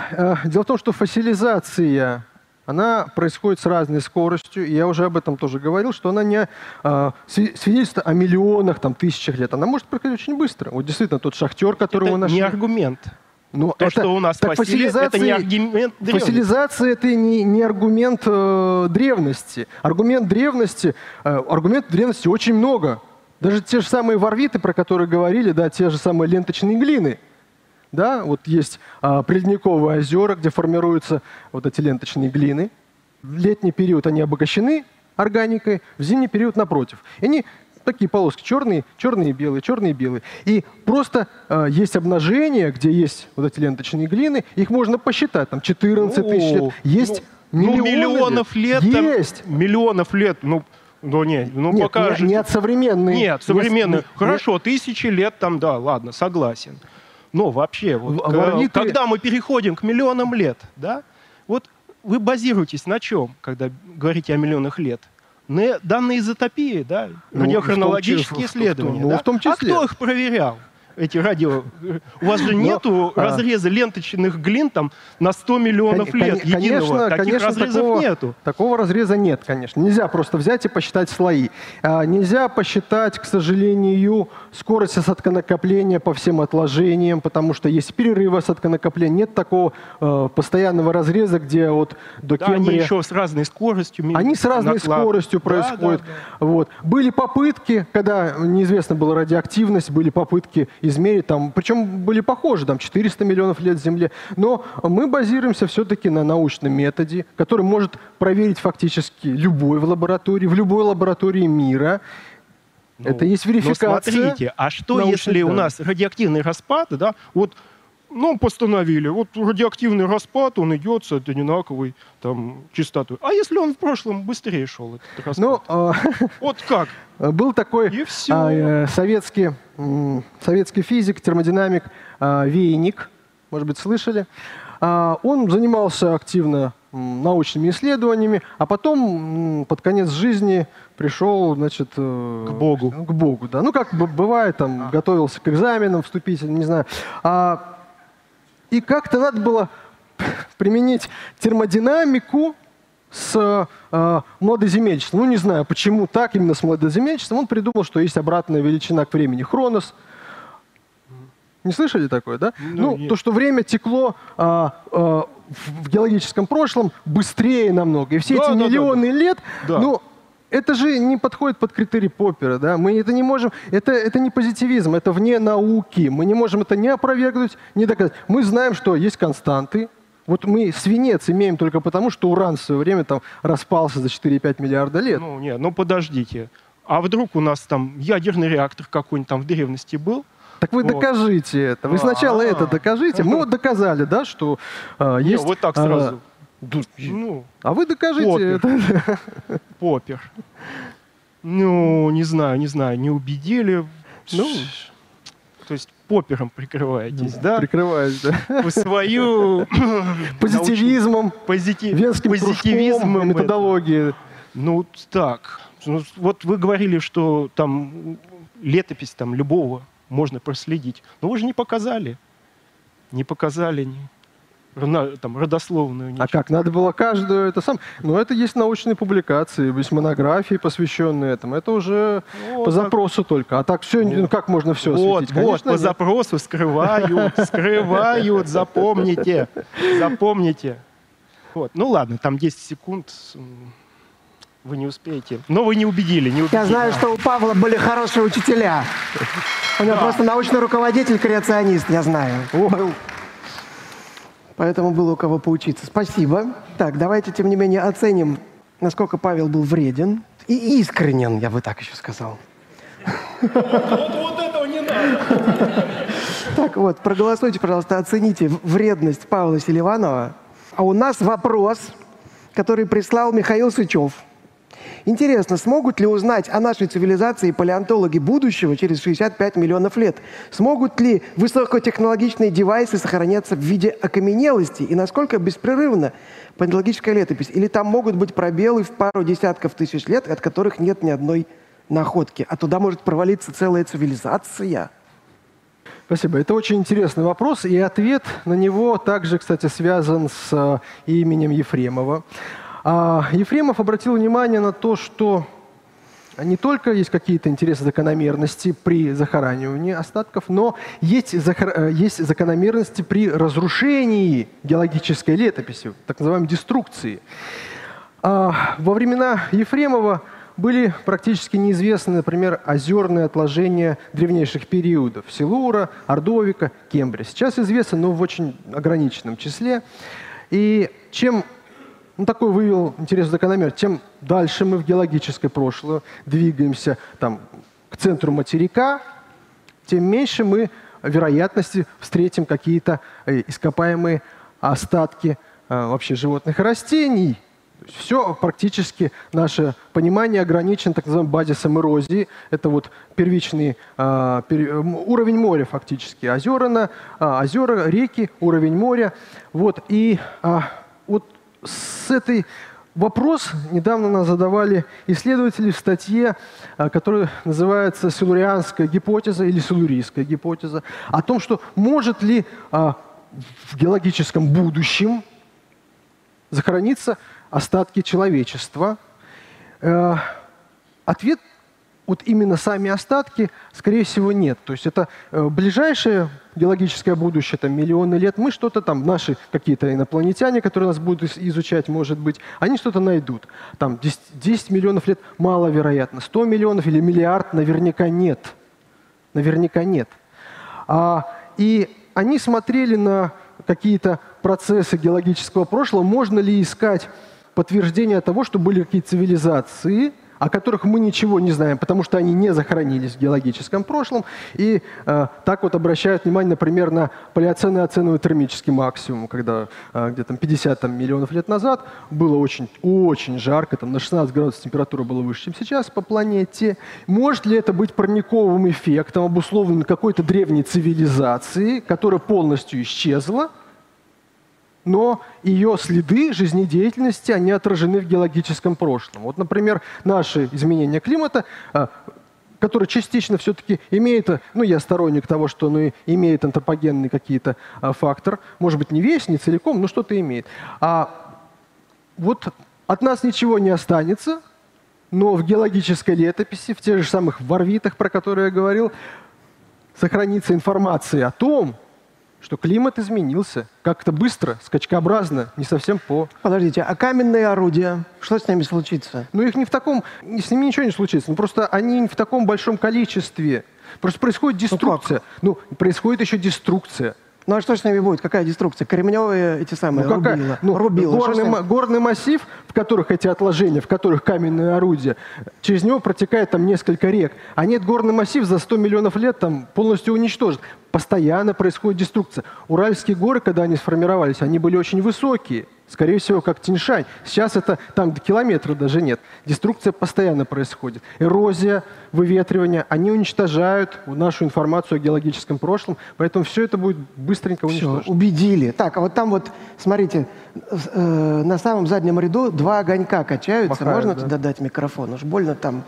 э, дело в том, что фоссилизация, она происходит с разной скоростью, и я уже об этом тоже говорил, что она не а, сви- свидетельствует о миллионах, там, тысячах лет. Она может происходить очень быстро. Вот действительно, тот шахтер, которого это нашли... не аргумент. Ну, То, это- что у нас так фасили, это не аргумент древности. Фасилизация это не, не аргумент э, древности. Аргумент древности, э, аргументов древности очень много. Даже те же самые варвиты, про которые говорили, да, те же самые ленточные глины. Да, вот есть а, приледниковые озера, где формируются вот эти ленточные глины. В летний период они обогащены органикой, в зимний период напротив. И они такие полоски черные, черные и белые, черные и белые. И просто э, есть обнажения, где есть вот эти ленточные глины, их можно посчитать, там 14 тысяч лет. Ну, Есть ну, миллионы миллионов лет. там- Есть. миллионов лет. Ну, ну не, ну Нет, покажите. не, не от современной. Нет, не- современные. не- Хорошо, тысячи лет там, да, ладно, согласен. Но вообще, вот, В- к- варвиты- когда мы переходим к миллионам лет, да, вот вы базируетесь на чем, когда говорите о миллионах лет? На данные изотопии, да, Ну, радиохронологические в том числе- исследования. ну, да? в том А числе. кто их проверял? Эти радио... У вас же Но, нету а- разреза ленточных глин там на 100 миллионов Кон- лет единого. Таких конечно, разрезов такого, нету. Такого разреза нет, конечно. Нельзя просто взять и посчитать слои. А, нельзя посчитать, к сожалению, скорость осадконакопления по всем отложениям, потому что есть перерывы осадконакопления. Нет такого э, постоянного разреза, где вот до Да, они Кембрия... еще с разной скоростью. Они с разной наклад- скоростью Да, происходят. да, да. Вот. Были попытки, когда неизвестна была радиоактивность, были попытки измерить, там, причем были похожи, там 400 миллионов лет Земле. Но мы базируемся все-таки на научном методе, который может проверить фактически любой в лаборатории, в любой лаборатории мира. Ну, Это есть верификация. Но смотрите, а что если у данных. нас радиоактивный распад, да, вот ну, постановили, вот радиоактивный распад, он идет с одинаковой там, частотой. А если он в прошлом быстрее шел, этот распад? Ну, э, вот как? был такой а, э, советский, м, советский физик, термодинамик а, Вейник, может быть, слышали. А, Он занимался активно научными исследованиями, а потом под конец жизни пришел, значит, э, К Богу. К Богу, да. Ну, как бывает, там, готовился к экзаменам вступительным, не знаю. А, и как-то надо было применить термодинамику с э, младоземельчеством. Ну, не знаю, почему так, именно с младоземельчеством. Он придумал, что есть обратная величина к времени. Хронос. Не слышали такое, да? Ну, Ну, нет. то, что время текло а, а, в геологическом прошлом быстрее намного. И все Да, эти да, да, миллионы лет, Да. ну, это же не подходит под критерий Поппера, да? Мы это не можем, это, это не позитивизм, это вне науки. Мы не можем это ни опровергнуть, ни доказать. Мы знаем, что есть константы. Вот мы свинец имеем только потому, что уран в свое время там распался за 4-5 миллиарда лет. Ну, нет, ну подождите. А вдруг у нас там ядерный реактор какой-нибудь там в древности был? так вы вот. докажите это. Вы сначала А. это докажите. Мы вот доказали, да, что Не, есть... вот так а, сразу. Ну, А вы докажите Поппер. это. попер. Ну, не знаю, не знаю, не убедили. Ну. то есть попером прикрываетесь, да? Прикрываюсь, да. Вы свою Позитивизмом, позитив, венским позитивизмом это- методологии. Ну, так. Ну, Вот вы говорили, что там летопись там любого можно проследить. Но вы же не показали. Не показали там, родословную. А ничего. как? Надо было каждую это сам. Ну, это есть научные публикации, есть монографии, посвященные этому. Это уже Вот по так. запросу только. А так все, ну как можно все Вот, осветить? вот, Конечно, по нет. запросу скрывают, скрывают, запомните, запомните. Вот, ну ладно, там 10 секунд, вы не успеете. Но вы не убедили, не убедили. Я знаю, что у Павла были хорошие учителя. У него Да. просто научный руководитель креационист, я знаю. Был. Поэтому было у кого поучиться. Спасибо. Так, давайте, тем не менее, оценим, насколько Павел был вреден и искренен, я бы так еще сказал. Вот, вот этого не надо. Так вот, проголосуйте, пожалуйста, оцените вредность Павла Селиванова. А у нас вопрос, который прислал Михаил Сычев. Интересно, смогут ли узнать о нашей цивилизации палеонтологи будущего через 65 миллионов лет? Смогут ли высокотехнологичные девайсы сохраняться в виде окаменелости? И насколько беспрерывно палеонтологическая летопись? Или там могут быть пробелы в пару десятков тысяч лет, от которых нет ни одной находки? А туда может провалиться целая цивилизация? Спасибо. Это очень интересный вопрос, и ответ на него также, кстати, связан с э, именем Ефремова. А Ефремов обратил внимание на то, что не только есть какие-то интересные закономерности при захоранивании остатков, но есть, захор... Э, есть закономерности при разрушении геологической летописи, так называемой деструкции. А во времена Ефремова были практически неизвестны, например, озерные отложения древнейших периодов – Силура, Ордовика, Кембрия. Сейчас известно, но в очень ограниченном числе. И чем ну, такой вывел интересный закономер. Тем дальше мы в геологическое прошлое двигаемся там, к центру материка, тем меньше мы вероятности встретим какие-то э, ископаемые остатки э, вообще животных и растений. Все практически наше понимание ограничено так называемым базисом эрозии. Это вот первичный э, пер, уровень моря фактически. Озера, на, э, озера, реки, уровень моря. Вот. И э, вот с этой вопрос недавно нас задавали исследователи в статье, а, которая называется «Силурианская гипотеза» или «Силурийская гипотеза», о том, что может ли а, в геологическом будущем захорониться остатки человечества. Э, ответ вот именно сами остатки, скорее всего, нет. То есть это э, ближайшее геологическое будущее, там, миллионы лет, мы что-то там, наши какие-то инопланетяне, которые нас будут изучать, может быть, они что-то найдут. Там 10, 10 миллионов лет маловероятно, 100 миллионов или миллиард наверняка нет. Наверняка нет. А, и они смотрели на какие-то процессы геологического прошлого, можно ли искать подтверждение того, что были какие-то цивилизации – о которых мы ничего не знаем, потому что они не захоронились в геологическом прошлом. И э, так вот обращают внимание, например, на палеоценный оценовый термический максимум, когда э, где-то 50 там, миллионов лет назад было очень, очень жарко, там на 16 градусов температура была выше, чем сейчас по планете. Может ли это быть парниковым эффектом, обусловленным какой-то древней цивилизацией, которая полностью исчезла, но ее следы жизнедеятельности, они отражены в геологическом прошлом. Вот, например, наши изменения климата, а, которые частично все-таки имеют, ну, я сторонник того, что ну, имеет антропогенный какие-то а, фактор, может быть, не весь, не целиком, но что-то имеет. А вот от нас ничего не останется, но в геологической летописи, в тех же самых варвитах, про которые я говорил, сохранится информация о том, что климат изменился как-то быстро, скачкообразно, не совсем по... Подождите, а каменные орудия, что с ними случится? Ну, их не в таком... С ними ничего не случится. Ну, просто они не в таком большом количестве. Просто происходит ну, деструкция. Ну, ну происходит еще деструкция. Ну а что с ними будет? Какая деструкция? Кремневые эти самые ну, какая? рубила? Ну, рубила. Горный, горный массив, в которых эти отложения, в которых каменные орудия, через него протекает там несколько рек. А нет, горный массив за 100 миллионов лет там полностью уничтожен постоянно происходит деструкция. Уральские горы, когда они сформировались, они были очень высокие. Скорее всего, как Тиньшань. Сейчас это там до километра даже нет. Деструкция постоянно происходит. Эрозия, выветривание, они уничтожают нашу информацию о геологическом прошлом, поэтому все это будет быстренько уничтожено. Все, убедили. Так, а вот там вот, смотрите, э, на самом заднем ряду два огонька качаются. Махают, Можно да? туда дать микрофон? Уж больно там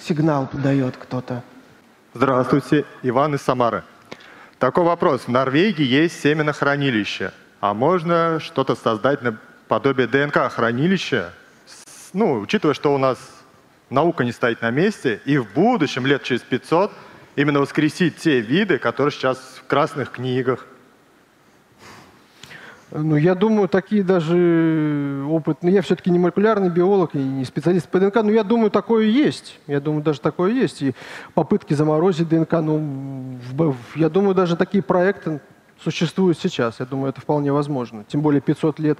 сигнал подает кто-то. Здравствуйте, Иван из Самары. Такой вопрос. В Норвегии есть семенохранилище. А можно что-то создать на подобие ДНК-хранилища? Ну, учитывая, что у нас наука не стоит на месте, и в будущем, лет через 500, именно воскресить те виды, которые сейчас в красных книгах – ну, я думаю, такие даже опыт... Ну, я все-таки не молекулярный биолог и не специалист по ДНК, но я думаю, такое есть. Я думаю, даже такое есть. И попытки заморозить ДНК, ну, я думаю, даже такие проекты существует сейчас. Я думаю, это вполне возможно. Тем более 500 лет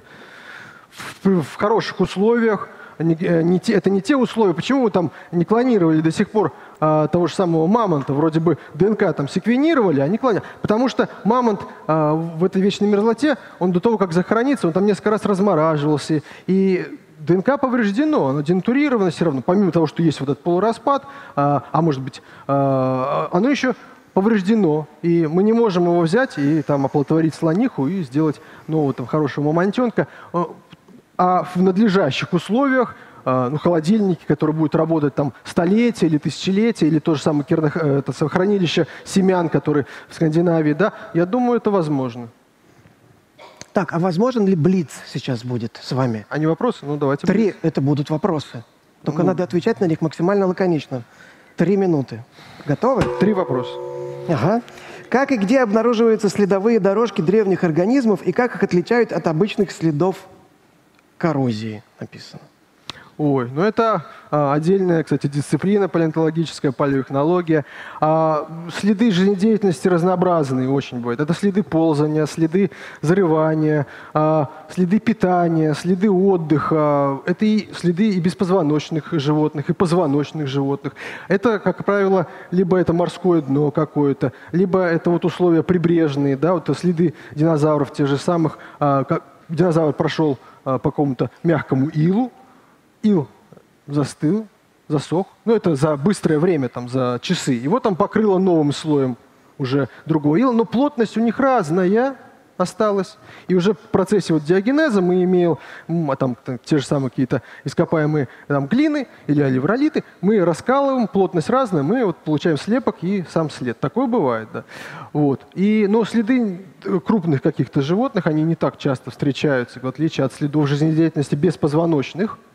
в, в хороших условиях. Не, э, не те, это не те условия. Почему вы там не клонировали до сих пор а, того же самого мамонта? Вроде бы ДНК там секвенировали, а не клонировали. Потому что мамонт а, в этой вечной мерзлоте, он до того, как захорониться, он там несколько раз размораживался. И ДНК повреждено, оно денатурировано все равно. Помимо того, что есть вот этот полураспад, а, а может быть, а, оно еще повреждено, и мы не можем его взять и там оплодотворить слониху и сделать нового там хорошего мамонтенка. А в надлежащих условиях ну, холодильники, которые будут работать там столетия или тысячелетия, или то же самое керно, э, это хранилище семян, которые в Скандинавии, да, я думаю, это возможно. Так, а возможен ли Блиц сейчас будет с вами? А не вопросы? Ну, давайте. Три блиц. это будут вопросы. Только ну. надо отвечать на них максимально лаконично. Три минуты. Готовы? Три вопроса. Ага. Как и где обнаруживаются следовые дорожки древних организмов и как их отличают от обычных следов коррозии, написано. Ой, ну это а, отдельная, кстати, дисциплина палеонтологическая, палеоэхнология. А, следы жизнедеятельности разнообразные очень бывают. Это следы ползания, следы зарывания, а, следы питания, следы отдыха. Это и следы и беспозвоночных животных, и позвоночных животных. Это, как правило, либо это морское дно какое-то, либо это вот условия прибрежные, да, вот следы динозавров тех же самых. А, как динозавр прошел а, по какому-то мягкому илу, ил застыл, засох. Ну, это за быстрое время, там, за часы. Его там покрыло новым слоем уже другого ила, но плотность у них разная осталась. И уже в процессе вот диагенеза мы имеем а там, там, те же самые какие-то ископаемые там, глины или оливролиты, мы раскалываем, плотность разная, мы вот получаем слепок и сам след. Такое бывает, да. Вот. И, но следы крупных каких-то животных, они не так часто встречаются, в отличие от следов жизнедеятельности беспозвоночных –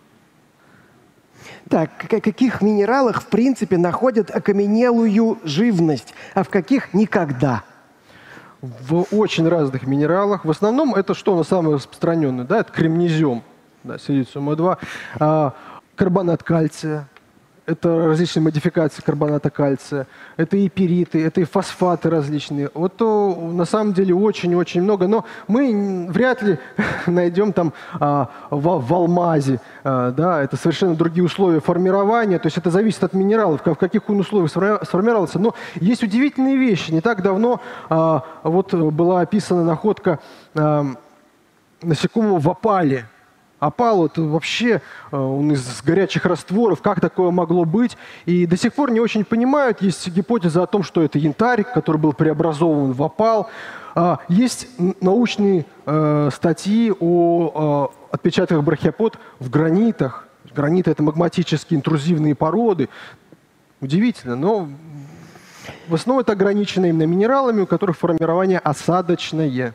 так, в каких минералах, в принципе, находят окаменелую живность, а в каких никогда? В очень разных минералах. В основном это что на самое распространенное? Да, это кремнезем, да, силициум-2, а, карбонат кальция, это различные модификации карбоната кальция, это и периты, это и фосфаты различные. Вот то, на самом деле очень-очень много, но мы вряд ли найдем там а, в, в алмазе, а, да, это совершенно другие условия формирования, то есть это зависит от минералов, в каких он условиях сформировался. Но есть удивительные вещи. Не так давно а, вот была описана находка а, насекомого в опале, Опал это вообще э, он из горячих растворов, как такое могло быть. И до сих пор не очень понимают. Есть гипотеза о том, что это янтарь, который был преобразован в опал. А, есть научные э, статьи о э, отпечатках брахиопод в гранитах. Граниты – это магматические интрузивные породы. Удивительно, но в основном это ограничено именно минералами, у которых формирование осадочное.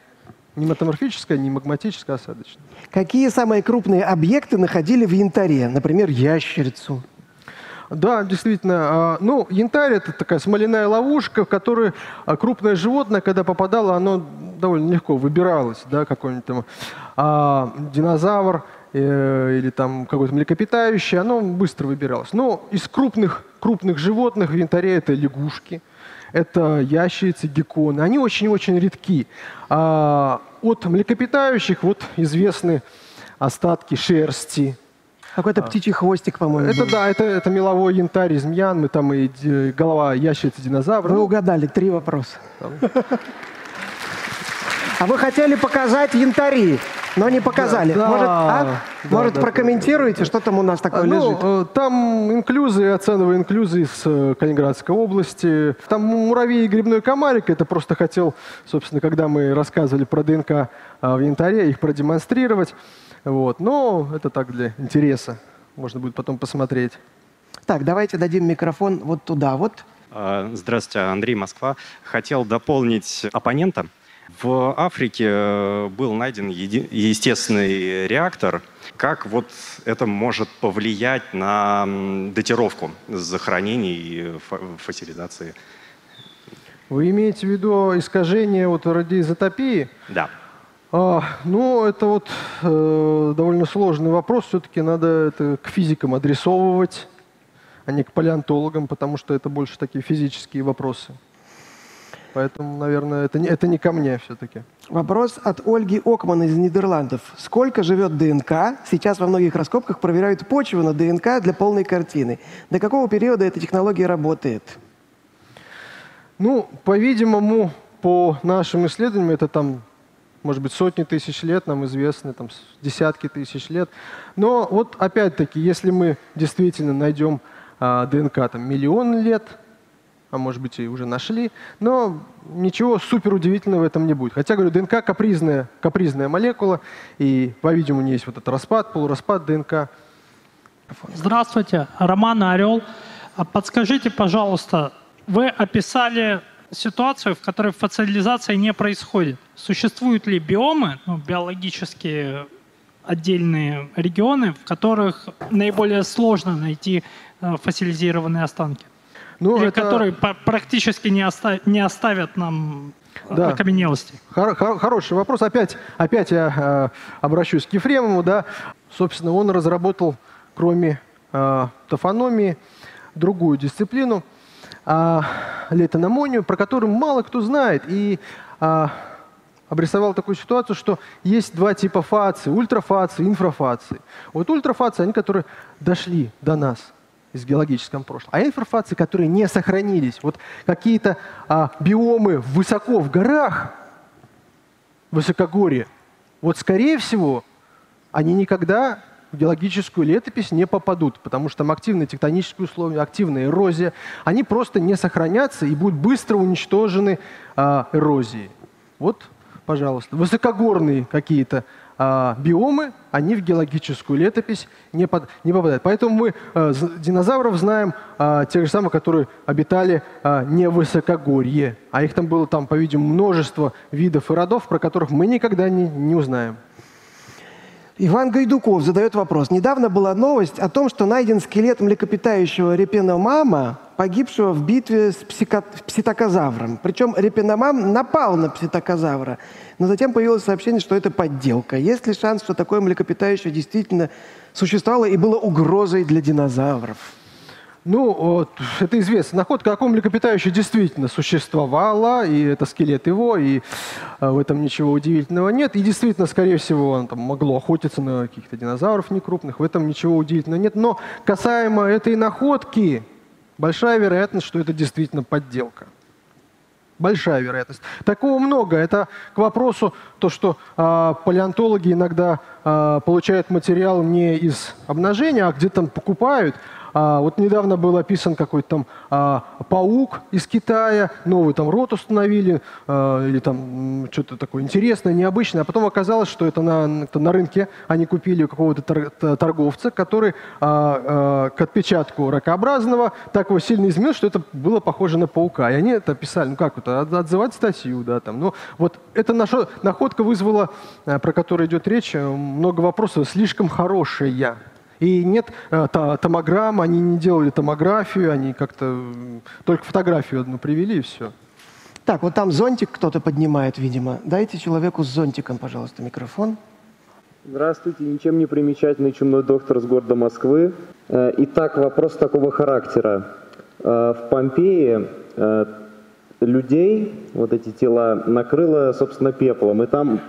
Не метаморфическое, не магматическое, а осадочное. Какие самые крупные объекты находили в янтаре? Например, ящерицу. Да, действительно. А, ну, янтарь – это такая смоляная ловушка, в которую а, крупное животное, когда попадало, оно довольно легко выбиралось. Да, какой-нибудь там а, динозавр э, или там какой-то млекопитающий, оно быстро выбиралось. Но из крупных, крупных животных в янтаре это лягушки, это ящерицы, гекконы. Они очень-очень редки. А от млекопитающих вот известны остатки шерсти. Какой-то птичий хвостик, по-моему. Это был. да, это, это меловой янтарь из мьян, мы там и голова ящерицы динозавра. Вы угадали, три вопроса. А вы хотели показать янтари, но не показали. Да, может, а? да, Может да, прокомментируете, да. что там у нас такое ну, лежит? Э, там инклюзы, оценовые инклюзы из э, Калининградской области. Там муравей и грибной комарик. Это просто хотел, собственно, когда мы рассказывали про ДНК э, в янтаре, их продемонстрировать. Вот. Но это так для интереса. Можно будет потом посмотреть. Так, давайте дадим микрофон вот туда вот. А, здравствуйте, Андрей Москва. Хотел дополнить оппонента. В Африке э, был найден естественный реактор. Как вот это может повлиять на датировку захоронений и фасилизации? Вы имеете в виду искажение вот радиоизотопии? Да. А, ну, это вот э, довольно сложный вопрос. Все-таки надо это к физикам адресовывать, а не к палеонтологам, потому что это больше такие физические вопросы. Поэтому, наверное, это не, это не ко мне все-таки. Вопрос от Ольги Окман из Нидерландов. Сколько живет ДНК? Сейчас во многих раскопках проверяют почву на ДНК для полной картины. До какого периода эта технология работает? Ну, по-видимому, по нашим исследованиям, это там, может быть, сотни тысяч лет, нам известны, там, десятки тысяч лет. Но вот опять-таки, если мы действительно найдем а, ДНК там миллион лет, а может быть и уже нашли, но ничего супер удивительного в этом не будет. Хотя, говорю, ДНК капризная, капризная молекула, и, по-видимому, есть вот этот распад, полураспад ДНК. Здравствуйте, Роман Орел. А подскажите, пожалуйста, вы описали ситуацию, в которой фасилизация не происходит. Существуют ли биомы, ну, биологические отдельные регионы, в которых наиболее сложно найти э, фасилизированные останки? Ну, Или это- которые практически не, оста- не оставят нам э, Да. окаменелости? Хор- хор- хороший вопрос. Опять, опять я э, обращусь к Ефремову. Да. Собственно, он разработал, кроме э, тофономии, другую дисциплину, э, летономонию, про которую мало кто знает. И э, обрисовал такую ситуацию, что есть два типа фации, ультрафации, инфрафации. Вот ультрафации, они, которые дошли до нас из геологического прошлого, а инфрафации, которые не сохранились. Вот какие-то а, биомы высоко в горах, высокогорье, вот скорее всего, они никогда в геологическую летопись не попадут, потому что там активные тектонические условия, активная эрозия, они просто не сохранятся и будут быстро уничтожены а, эрозией. Вот, пожалуйста, высокогорные какие-то а, биомы, они в геологическую летопись не, под- не попадают. Поэтому мы з- динозавров знаем а, тех же самых, которые обитали а, не в высокогорье, а их там было, там, по-видимому, множество видов и родов, про которых мы никогда не, не узнаем. Иван Гайдуков задает вопрос. Недавно была новость о том, что найден скелет млекопитающего репеномама, погибшего в битве с псико- пситокозавром. Причем репеномам напал на пситокозавра. Но затем появилось сообщение, что это подделка. Есть ли шанс, что такое млекопитающее действительно существовало и было угрозой для динозавров? Ну, вот, это известно. Находка о млекопитающее действительно существовала, и это скелет его, и а, в этом ничего удивительного нет. И действительно, скорее всего, он там могло охотиться на каких-то динозавров некрупных, в этом ничего удивительного нет. Но касаемо этой находки, большая вероятность, что это действительно подделка. Большая вероятность. Такого много. Это к вопросу, то, что а, палеонтологи иногда получают материал не из обнажения, а где-то там покупают. А, вот недавно был описан какой-то там а, паук из Китая, новый там рот установили, а, или там что-то такое интересное, необычное. А потом оказалось, что это на, на рынке они купили у какого-то торговца, который а, а, к отпечатку ракообразного так его сильно изменил, что это было похоже на паука. И они это писали, ну как это, от- отзывать статью, да, там. Ну вот эта наша находка вызвала, э, про которую идет речь, э, много вопросов, слишком хорошая. И нет э, то- томограмм, они не делали томографию, они как-то только фотографию одну привели и все. Так, вот там зонтик кто-то поднимает, видимо. Дайте человеку с зонтиком, пожалуйста, микрофон. Здравствуйте, ничем не примечательный чумной доктор из города Москвы. Э, Итак, вопрос такого характера. Э, В Помпеи людей, вот эти тела, накрыло, собственно, пеплом, и там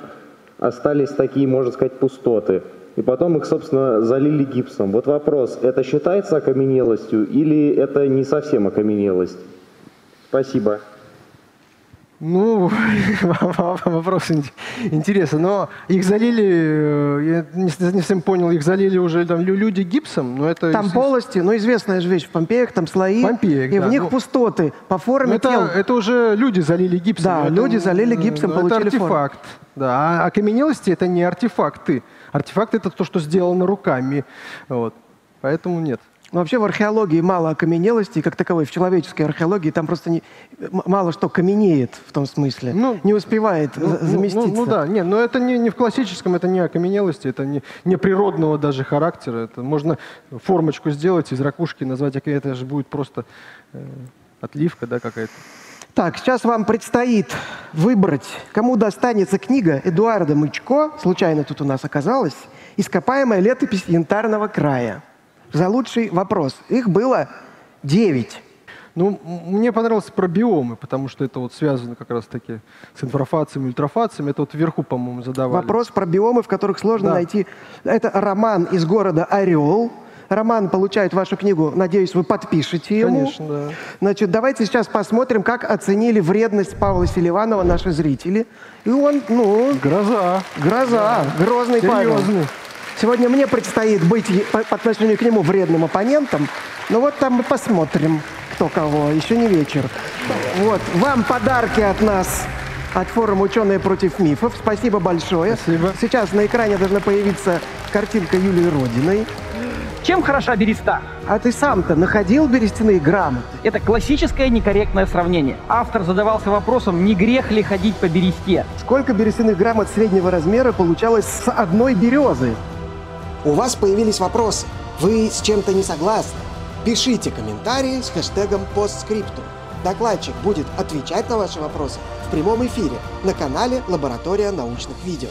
остались такие, можно сказать, пустоты. И потом их, собственно, залили гипсом. Вот вопрос, это считается окаменелостью или это не совсем окаменелость? Спасибо. Ну, вопрос ин- интересный. Но их залили, э, я не, совсем понял, их залили уже там лю- люди гипсом, но это... Там полости, ну известная же вещь, в Помпеях там слои, В Помпеях, и да, в них ну. пустоты по Ну, форме это, тел. это уже люди залили гипсом. Да, Это, люди залили гипсом, ну, получили Это форму. артефакт. Да, а окаменелости это не артефакты. Артефакт это то, что сделано руками. Вот. Поэтому нет. Но вообще в археологии мало окаменелостей, как таковой, в человеческой археологии там просто не, мало что каменеет в том смысле, Ну, не успевает Ну, ну, заместиться. Ну, ну да, нет, но это не, не в классическом, это не окаменелости, это не, не природного даже характера. Это можно формочку сделать из ракушки, назвать, это же будет просто э, отливка, да, какая-то. Так, сейчас вам предстоит выбрать, кому достанется книга Эдуарда Мычко, случайно тут у нас оказалась, «Ископаемая летопись Янтарного края». За лучший вопрос. Их было девять. Ну, м- мне понравилось про биомы, потому что это вот связано как раз-таки с инфрафациями, ультрафациями. Это вот вверху, по-моему, задавали. Вопрос про биомы, в которых сложно Да. найти. Это роман из города Орел. Роман получает вашу книгу. Надеюсь, вы подпишете ему. Конечно, да. Значит, давайте сейчас посмотрим, как оценили вредность Павла Селиванова наши зрители. И он, ну, Гроза. гроза, грозный Павел. Сегодня мне предстоит быть по, по отношению к нему вредным оппонентом. Ну вот там мы посмотрим, кто кого. Еще не вечер. Вот, вам подарки от нас, от форума «Ученые против мифов». Спасибо большое. Спасибо. Сейчас на экране должна появиться картинка Юлии Родиной. Чем хороша береста? А ты сам-то находил берестяные грамоты? Это классическое некорректное сравнение. Автор задавался вопросом, не грех ли ходить по бересте. Сколько берестяных грамот среднего размера получалось с одной березы? У вас появились вопросы. Вы с чем-то не согласны? Пишите комментарии с хэштегом постскриптум. Докладчик будет отвечать на ваши вопросы в прямом эфире на канале «Лаборатория научных видео».